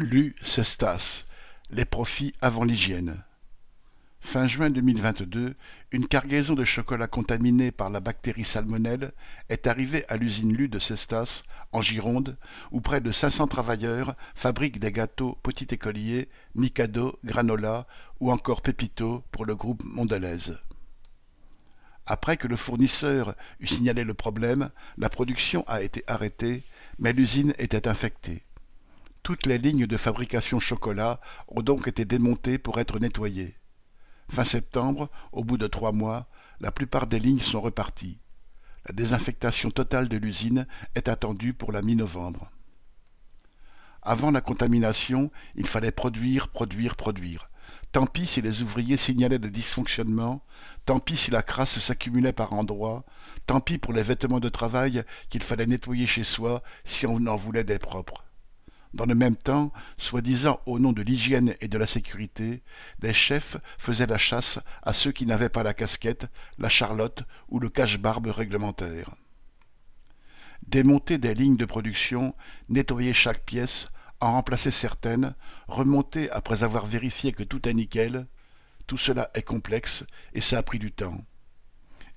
Lu Cestas, les profits avant l'hygiène. Fin juin 2022, une cargaison de chocolat contaminé par la bactérie salmonelle est arrivée à l'usine Lu de Cestas, en Gironde, où près de 500 travailleurs fabriquent des gâteaux Petit Écolier, Mikado, Granola ou encore Pépito pour le groupe Mondelez. Après que le fournisseur eut signalé le problème, la production a été arrêtée, mais l'usine était infectée. Toutes les lignes de fabrication chocolat ont donc été démontées pour être nettoyées. Fin septembre, au bout de trois mois, la plupart des lignes sont reparties. La désinfectation totale de l'usine est attendue pour la mi-novembre. Avant la contamination, il fallait produire, produire, produire. Tant pis si les ouvriers signalaient des dysfonctionnements, tant pis si la crasse s'accumulait par endroits, tant pis pour les vêtements de travail qu'il fallait nettoyer chez soi si on en voulait des propres. Dans le même temps, soi-disant au nom de l'hygiène et de la sécurité, des chefs faisaient la chasse à ceux qui n'avaient pas la casquette, la charlotte ou le cache-barbe réglementaire. Démonter des lignes de production, nettoyer chaque pièce, en remplacer certaines, remonter après avoir vérifié que tout est nickel, tout cela est complexe et ça a pris du temps.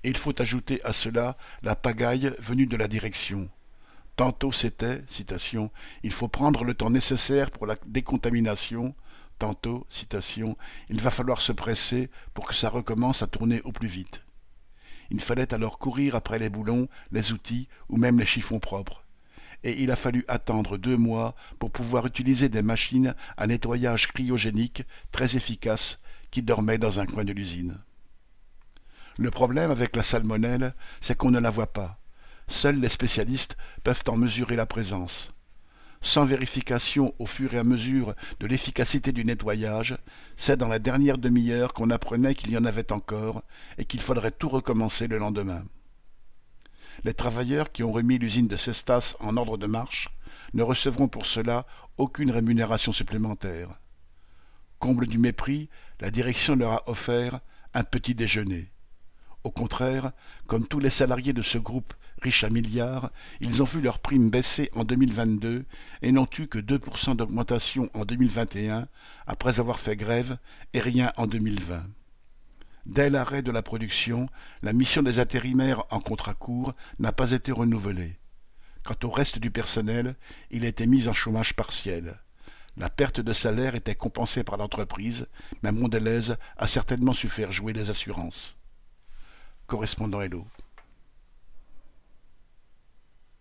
Et il faut ajouter à cela la pagaille venue de la direction. Tantôt c'était, citation, il faut prendre le temps nécessaire pour la décontamination, tantôt, citation, il va falloir se presser pour que ça recommence à tourner au plus vite. Il fallait alors courir après les boulons, les outils ou même les chiffons propres. Et il a fallu attendre deux mois pour pouvoir utiliser des machines à nettoyage cryogénique très efficaces qui dormaient dans un coin de l'usine. Le problème avec la salmonelle, c'est qu'on ne la voit pas. Seuls les spécialistes peuvent en mesurer la présence. Sans vérification au fur et à mesure de l'efficacité du nettoyage, c'est dans la dernière demi-heure qu'on apprenait qu'il y en avait encore et qu'il faudrait tout recommencer le lendemain. Les travailleurs qui ont remis l'usine de Cestas en ordre de marche ne recevront pour cela aucune rémunération supplémentaire. Comble du mépris, la direction leur a offert un petit déjeuner. Au contraire, comme tous les salariés de ce groupe riches à milliards, ils ont vu leurs primes baisser en 2022 et n'ont eu que 2% d'augmentation en 2021 après avoir fait grève et rien en 2020. Dès l'arrêt de la production, la mission des intérimaires en contrat court n'a pas été renouvelée. Quant au reste du personnel, il été mis en chômage partiel. La perte de salaire était compensée par l'entreprise, mais Mondelez a certainement su faire jouer les assurances. Correspondant Hello.